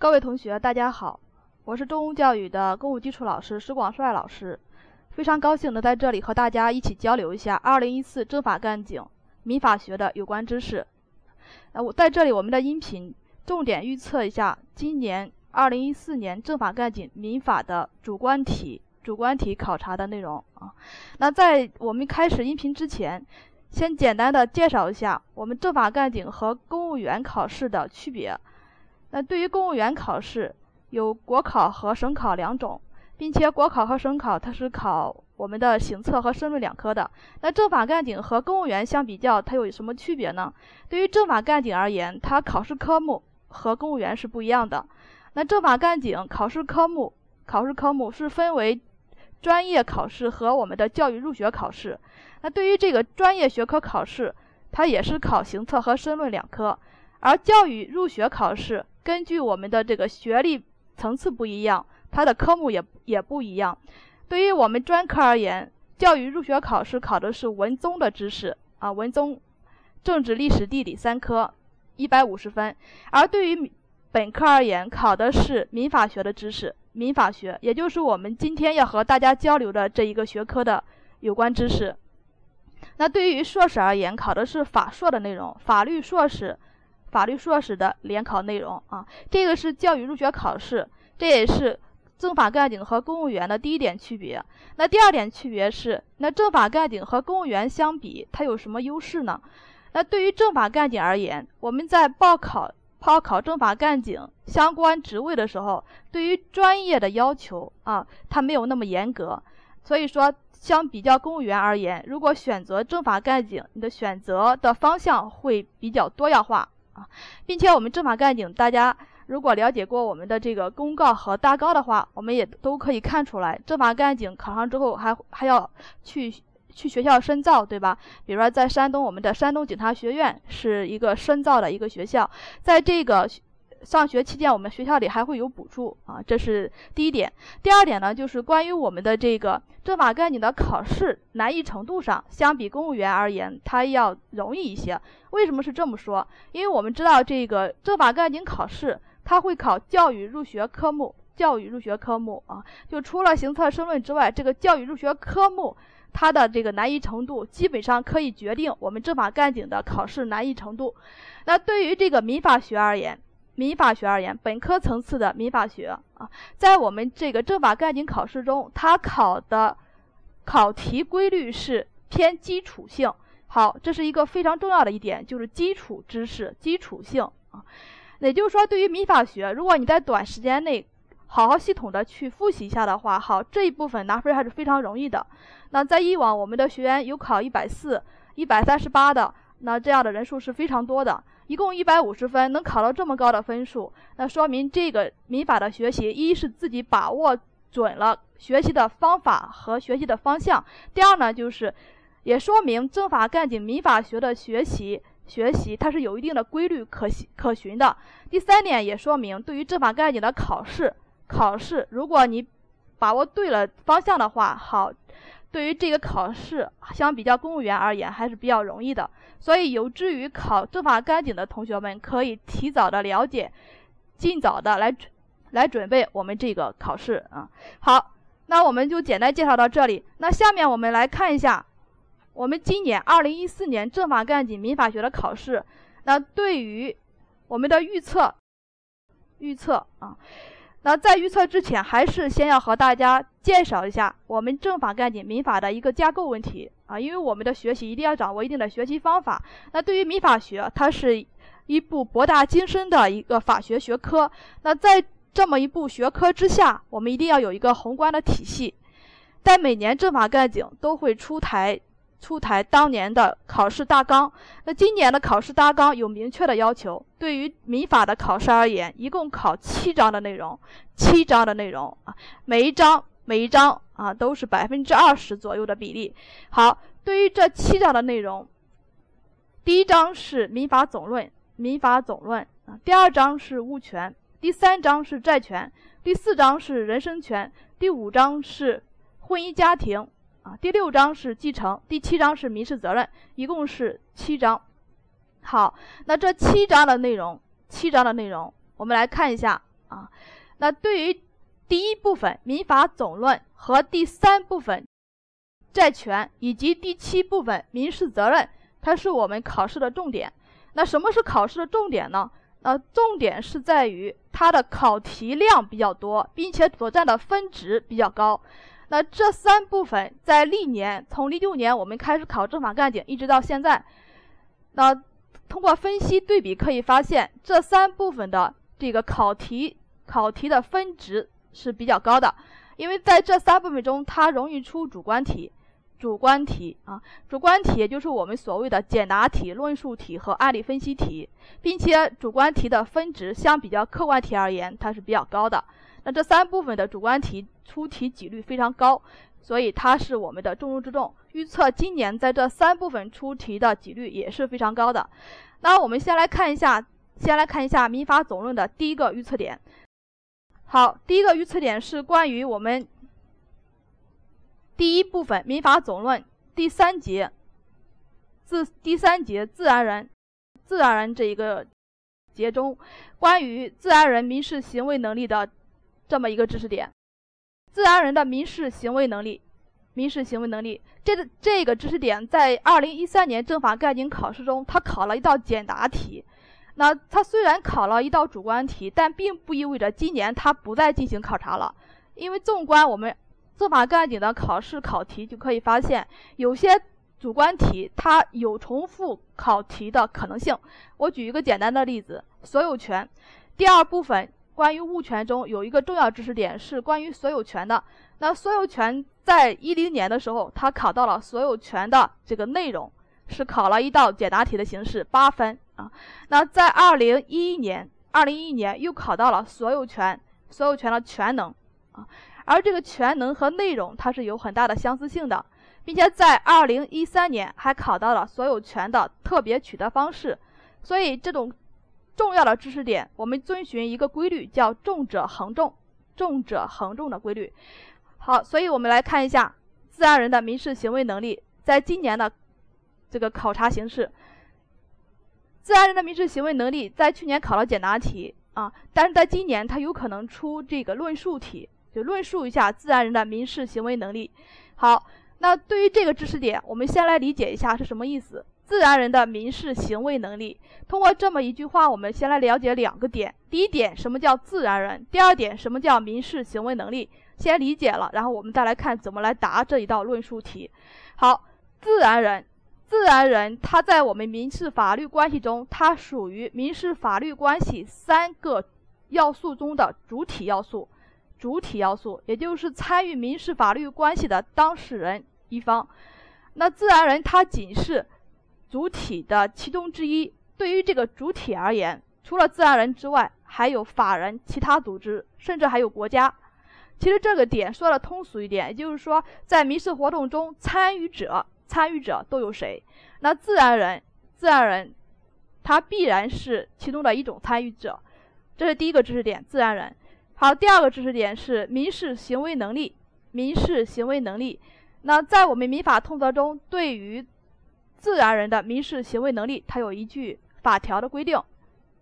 各位同学，大家好，我是中公教育的公务基础老师石广帅老师，非常高兴能在这里和大家一起交流一下2014政法干警民法学的有关知识。呃，我在这里我们的音频重点预测一下今年2014年政法干警民法的主观题、主观题考察的内容啊。那在我们开始音频之前，先简单的介绍一下我们政法干警和公务员考试的区别。那对于公务员考试，有国考和省考两种，并且国考和省考它是考我们的行测和申论两科的。那政法干警和公务员相比较，它有什么区别呢？对于政法干警而言，它考试科目和公务员是不一样的。那政法干警考试科目，考试科目是分为专业考试和我们的教育入学考试。那对于这个专业学科考试，它也是考行测和申论两科，而教育入学考试根据我们的这个学历层次不一样，它的科目也也不一样。对于我们专科而言，教育入学考试考的是文综的知识啊，文综、政治、历史、地理三科，一百五十分；而对于本科而言，考的是民法学的知识，民法学，也就是我们今天要和大家交流的这一个学科的有关知识。那对于硕士而言，考的是法硕的内容，法律硕士、法律硕士的联考内容啊。这个是教育入学考试，这也是政法干警和公务员的第一点区别。那第二点区别是，那政法干警和公务员相比，它有什么优势呢？那对于政法干警而言，我们在报考报考政法干警相关职位的时候，对于专业的要求啊，它没有那么严格，所以说。相比较公务员而言，如果选择政法干警，你的选择的方向会比较多样化并且我们政法干警，大家如果了解过我们的这个公告和大纲的话，我们也都可以看出来，政法干警考上之后还还要去去学校深造，对吧？比如说在山东，我们的山东警察学院是一个深造的一个学校，在这个。上学期间，我们学校里还会有补助啊，这是第一点。第二点呢，就是关于我们的这个政法干警的考试难易程度上，相比公务员而言，它要容易一些。为什么是这么说？因为我们知道这个政法干警考试，它会考教育入学科目，教育入学科目啊，就除了行测申论之外，这个教育入学科目它的这个难易程度，基本上可以决定我们政法干警的考试难易程度。那对于这个民法学而言，民法学而言，本科层次的民法学啊，在我们这个政法干警考试中，它考的考题规律是偏基础性。好，这是一个非常重要的一点，就是基础知识、基础性啊。也就是说，对于民法学，如果你在短时间内好好系统的去复习一下的话，好，这一部分拿分还是非常容易的。那在以往，我们的学员有考一百四、一百三十八的，那这样的人数是非常多的。一共一百五十分，能考到这么高的分数，那说明这个民法的学习，一是自己把握准了学习的方法和学习的方向；第二呢，就是也说明政法干警民法学的学习学习它是有一定的规律可可循的；第三点也说明，对于政法干警的考试考试，如果你把握对了方向的话，好。对于这个考试，相比较公务员而言还是比较容易的，所以有志于考政法干警的同学们可以提早的了解，尽早的来来准备我们这个考试啊。好，那我们就简单介绍到这里。那下面我们来看一下，我们今年二零一四年政法干警民法学的考试，那对于我们的预测，预测啊。那在预测之前，还是先要和大家介绍一下我们政法干警民法的一个架构问题啊，因为我们的学习一定要掌握一定的学习方法。那对于民法学，它是一部博大精深的一个法学学科。那在这么一部学科之下，我们一定要有一个宏观的体系。在每年政法干警都会出台。出台当年的考试大纲，那今年的考试大纲有明确的要求。对于民法的考试而言，一共考七章的内容，七章的内容啊，每一章每一章啊都是百分之二十左右的比例。好，对于这七章的内容，第一章是民法总论，民法总论啊，第二章是物权，第三章是债权，第四章是人身权，第五章是婚姻家庭。第六章是继承，第七章是民事责任，一共是七章。好，那这七章的内容，七章的内容，我们来看一下啊。那对于第一部分民法总论和第三部分债权以及第七部分民事责任，它是我们考试的重点。那什么是考试的重点呢？呃，重点是在于它的考题量比较多，并且所占的分值比较高。那这三部分在历年，从零六年我们开始考政法干警，一直到现在，那通过分析对比可以发现，这三部分的这个考题考题的分值是比较高的，因为在这三部分中，它容易出主观题。主观题啊，主观题也就是我们所谓的简答题、论述题和案例分析题，并且主观题的分值相比较客观题而言，它是比较高的。那这三部分的主观题出题几率非常高，所以它是我们的重中之重。预测今年在这三部分出题的几率也是非常高的。那我们先来看一下，先来看一下民法总论的第一个预测点。好，第一个预测点是关于我们。第一部分《民法总论》第三节，自第三节自然人，自然人这一个节中，关于自然人民事行为能力的这么一个知识点。自然人的民事行为能力，民事行为能力，这个这个知识点在二零一三年政法概警考试中，它考了一道简答题。那它虽然考了一道主观题，但并不意味着今年它不再进行考察了，因为纵观我们。政法干警的考试考题就可以发现，有些主观题它有重复考题的可能性。我举一个简单的例子：所有权。第二部分关于物权中有一个重要知识点是关于所有权的。那所有权在一零年的时候，它考到了所有权的这个内容，是考了一道简答题的形式，八分啊。那在二零一一年，二零一一年又考到了所有权，所有权的全能啊。而这个全能和内容，它是有很大的相似性的，并且在二零一三年还考到了所有权的特别取得方式。所以这种重要的知识点，我们遵循一个规律，叫重者恒重，重者恒重的规律。好，所以我们来看一下自然人的民事行为能力，在今年的这个考察形式，自然人的民事行为能力在去年考了简答题啊，但是在今年它有可能出这个论述题。就论述一下自然人的民事行为能力。好，那对于这个知识点，我们先来理解一下是什么意思。自然人的民事行为能力，通过这么一句话，我们先来了解两个点。第一点，什么叫自然人？第二点，什么叫民事行为能力？先理解了，然后我们再来看怎么来答这一道论述题。好，自然人，自然人，他在我们民事法律关系中，它属于民事法律关系三个要素中的主体要素。主体要素，也就是参与民事法律关系的当事人一方。那自然人他仅是主体的其中之一。对于这个主体而言，除了自然人之外，还有法人、其他组织，甚至还有国家。其实这个点说的通俗一点，也就是说，在民事活动中，参与者、参与者都有谁？那自然人，自然人，他必然是其中的一种参与者。这是第一个知识点，自然人。好，第二个知识点是民事行为能力。民事行为能力，那在我们民法通则中，对于自然人的民事行为能力，它有一句法条的规定，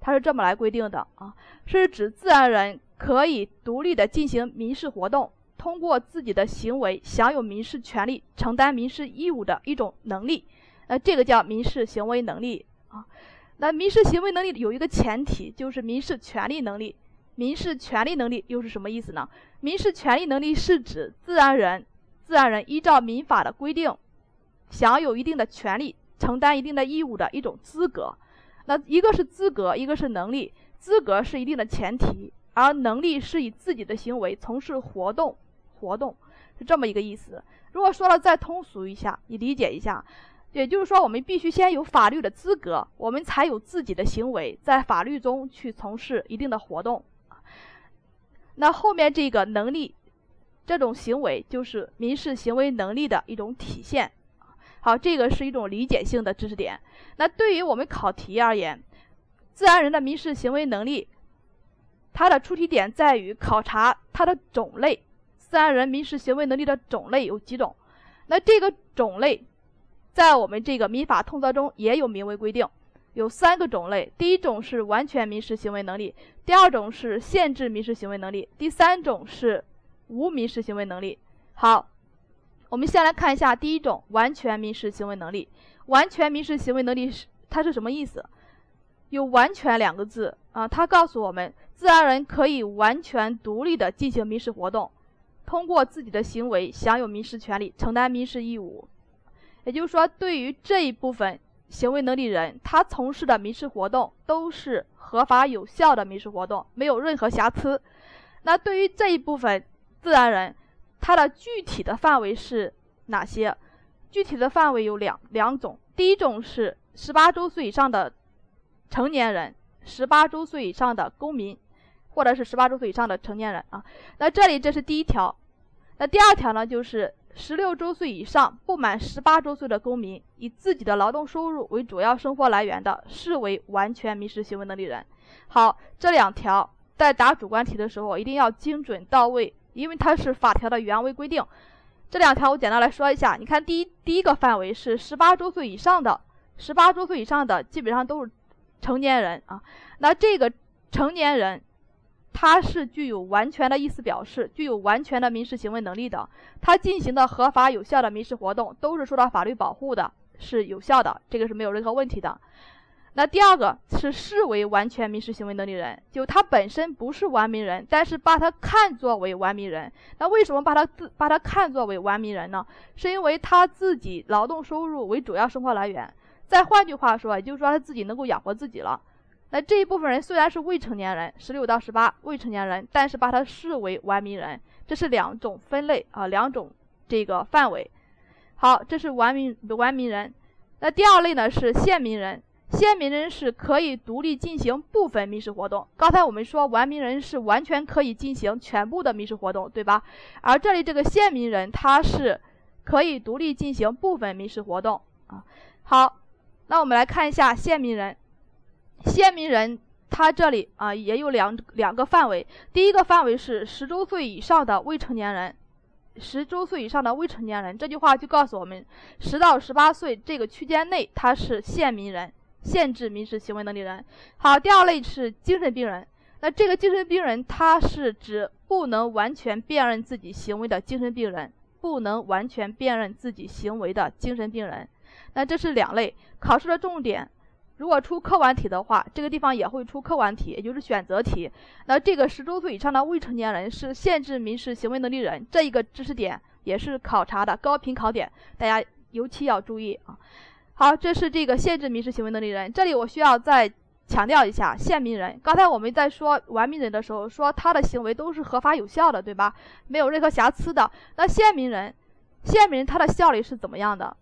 它是这么来规定的啊，是指自然人可以独立的进行民事活动，通过自己的行为享有民事权利、承担民事义务的一种能力。呃这个叫民事行为能力啊。那民事行为能力有一个前提，就是民事权利能力。民事权利能力又是什么意思呢？民事权利能力是指自然人，自然人依照民法的规定，享有一定的权利，承担一定的义务的一种资格。那一个是资格，一个是能力。资格是一定的前提，而能力是以自己的行为从事活动，活动是这么一个意思。如果说了再通俗一下，你理解一下，也就是说，我们必须先有法律的资格，我们才有自己的行为在法律中去从事一定的活动。那后面这个能力，这种行为就是民事行为能力的一种体现。好，这个是一种理解性的知识点。那对于我们考题而言，自然人的民事行为能力，它的出题点在于考察它的种类。自然人民事行为能力的种类有几种？那这个种类，在我们这个民法通则中也有明文规定。有三个种类，第一种是完全民事行为能力，第二种是限制民事行为能力，第三种是无民事行为能力。好，我们先来看一下第一种完全民事行为能力。完全民事行为能力是它是什么意思？有“完全”两个字啊，它告诉我们，自然人可以完全独立的进行民事活动，通过自己的行为享有民事权利，承担民事义务。也就是说，对于这一部分。行为能力人，他从事的民事活动都是合法有效的民事活动，没有任何瑕疵。那对于这一部分自然人，它的具体的范围是哪些？具体的范围有两两种。第一种是十八周岁以上的成年人，十八周岁以上的公民，或者是十八周岁以上的成年人啊。那这里这是第一条。那第二条呢，就是。十六周岁以上不满十八周岁的公民，以自己的劳动收入为主要生活来源的，视为完全民事行为能力人。好，这两条在答主观题的时候一定要精准到位，因为它是法条的原违规定。这两条我简单来说一下。你看，第一第一个范围是十八周岁以上的，十八周岁以上的基本上都是成年人啊。那这个成年人。他是具有完全的意思表示，具有完全的民事行为能力的。他进行的合法有效的民事活动都是受到法律保护的，是有效的，这个是没有任何问题的。那第二个是视为完全民事行为能力人，就他本身不是完民人，但是把他看作为完民人。那为什么把他自把他看作为完民人呢？是因为他自己劳动收入为主要生活来源。再换句话说，也就是说他自己能够养活自己了。那这一部分人虽然是未成年人，十六到十八未成年人，但是把他视为完民人，这是两种分类啊，两种这个范围。好，这是完民完民人。那第二类呢是县民人，县民人是可以独立进行部分民事活动。刚才我们说完民人是完全可以进行全部的民事活动，对吧？而这里这个县民人他是可以独立进行部分民事活动啊。好，那我们来看一下县民人。县民人，他这里啊也有两两个范围。第一个范围是十周岁以上的未成年人，十周岁以上的未成年人，这句话就告诉我们，十到十八岁这个区间内他是县民人，限制民事行为能力人。好，第二类是精神病人。那这个精神病人，他是指不能完全辨认自己行为的精神病人，不能完全辨认自己行为的精神病人。那这是两类考试的重点。如果出客观题的话，这个地方也会出客观题，也就是选择题。那这个十周岁以上的未成年人是限制民事行为能力人，这一个知识点也是考察的高频考点，大家尤其要注意啊。好，这是这个限制民事行为能力人。这里我需要再强调一下，限民人。刚才我们在说完民人的时候，说他的行为都是合法有效的，对吧？没有任何瑕疵的。那限民人，限民人他的效力是怎么样的？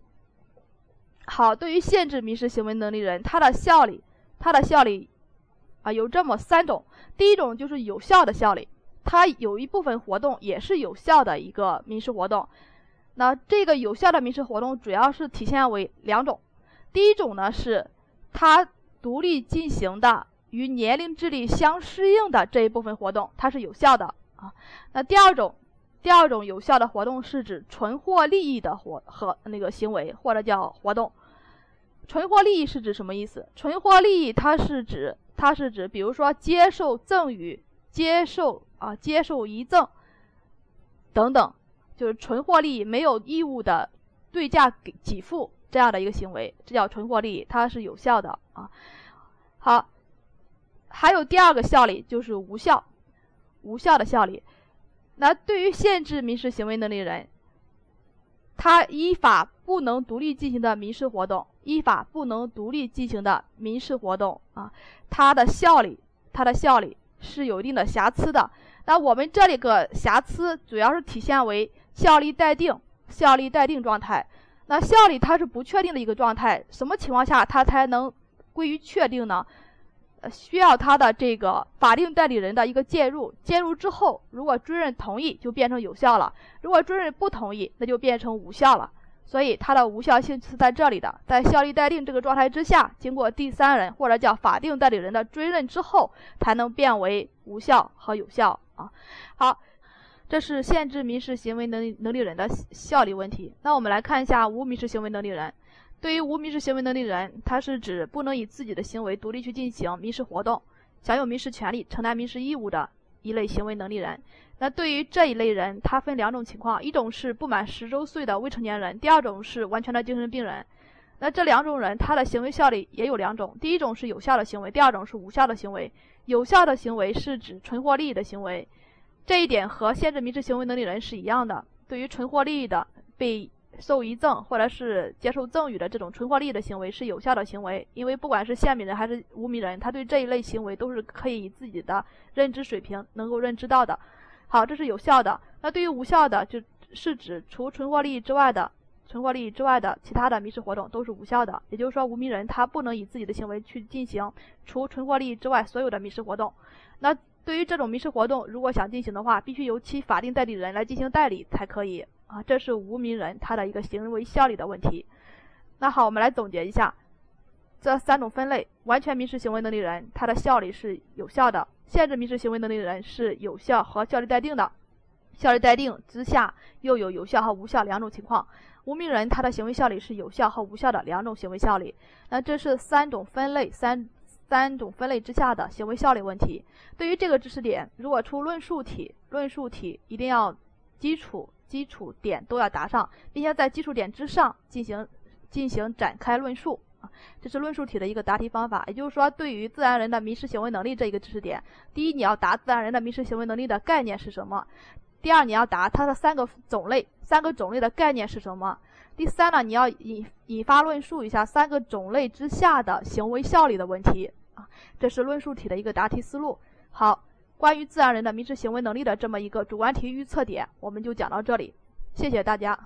好，对于限制民事行为能力人，他的效力，他的效力，啊，有这么三种。第一种就是有效的效力，他有一部分活动也是有效的一个民事活动。那这个有效的民事活动主要是体现为两种。第一种呢是，他独立进行的与年龄智力相适应的这一部分活动，它是有效的啊。那第二种。第二种有效的活动是指纯获利益的活和那个行为，或者叫活动。纯获利益是指什么意思？纯获利益它是指它是指，比如说接受赠与、接受啊接受遗赠等等，就是纯获利益，没有义务的对价给给付这样的一个行为，这叫纯获利益，它是有效的啊。好，还有第二个效力就是无效，无效的效力。那对于限制民事行为能力人，他依法不能独立进行的民事活动，依法不能独立进行的民事活动啊，它的效力，它的效力是有一定的瑕疵的。那我们这里个瑕疵主要是体现为效力待定，效力待定状态。那效力它是不确定的一个状态，什么情况下它才能归于确定呢？呃需要它的这个法定代理人的一个介入，介入之后，如果追认同意，就变成有效了；如果追认不同意，那就变成无效了。所以它的无效性是在这里的，在效力待定这个状态之下，经过第三人或者叫法定代理人的追认之后，才能变为无效和有效啊。好，这是限制民事行为能力能力人的效力问题。那我们来看一下无民事行为能力人。对于无民事行为能力人，他是指不能以自己的行为独立去进行民事活动，享有民事权利、承担民事义务的一类行为能力人。那对于这一类人，他分两种情况：一种是不满十周岁的未成年人，第二种是完全的精神病人。那这两种人，他的行为效力也有两种：第一种是有效的行为，第二种是无效的行为。有效的行为是指纯获利益的行为，这一点和限制民事行为能力人是一样的。对于纯获利益的被。受遗赠或者是接受赠与的这种纯获利益的行为是有效的行为，因为不管是限民人还是无民人，他对这一类行为都是可以以自己的认知水平能够认知到的。好，这是有效的。那对于无效的，就是指除纯获利益之外的存货利益之外的其他的民事活动都是无效的。也就是说，无民人他不能以自己的行为去进行除存货利益之外所有的民事活动。那对于这种民事活动，如果想进行的话，必须由其法定代理人来进行代理才可以。啊，这是无名人他的一个行为效力的问题。那好，我们来总结一下这三种分类：完全民事行为能力人，他的效力是有效的；限制民事行为能力人是有效和效力待定的。效力待定之下又有有效和无效两种情况。无名人他的行为效力是有效和无效的两种行为效力。那这是三种分类三三种分类之下的行为效力问题。对于这个知识点，如果出论述题，论述题一定要基础。基础点都要答上，并且在基础点之上进行进行展开论述，这是论述题的一个答题方法。也就是说，对于自然人的民事行为能力这一个知识点，第一你要答自然人的民事行为能力的概念是什么；第二你要答它的三个种类，三个种类的概念是什么；第三呢，你要引引发论述一下三个种类之下的行为效力的问题啊，这是论述题的一个答题思路。好。关于自然人的民事行为能力的这么一个主观题预测点，我们就讲到这里，谢谢大家。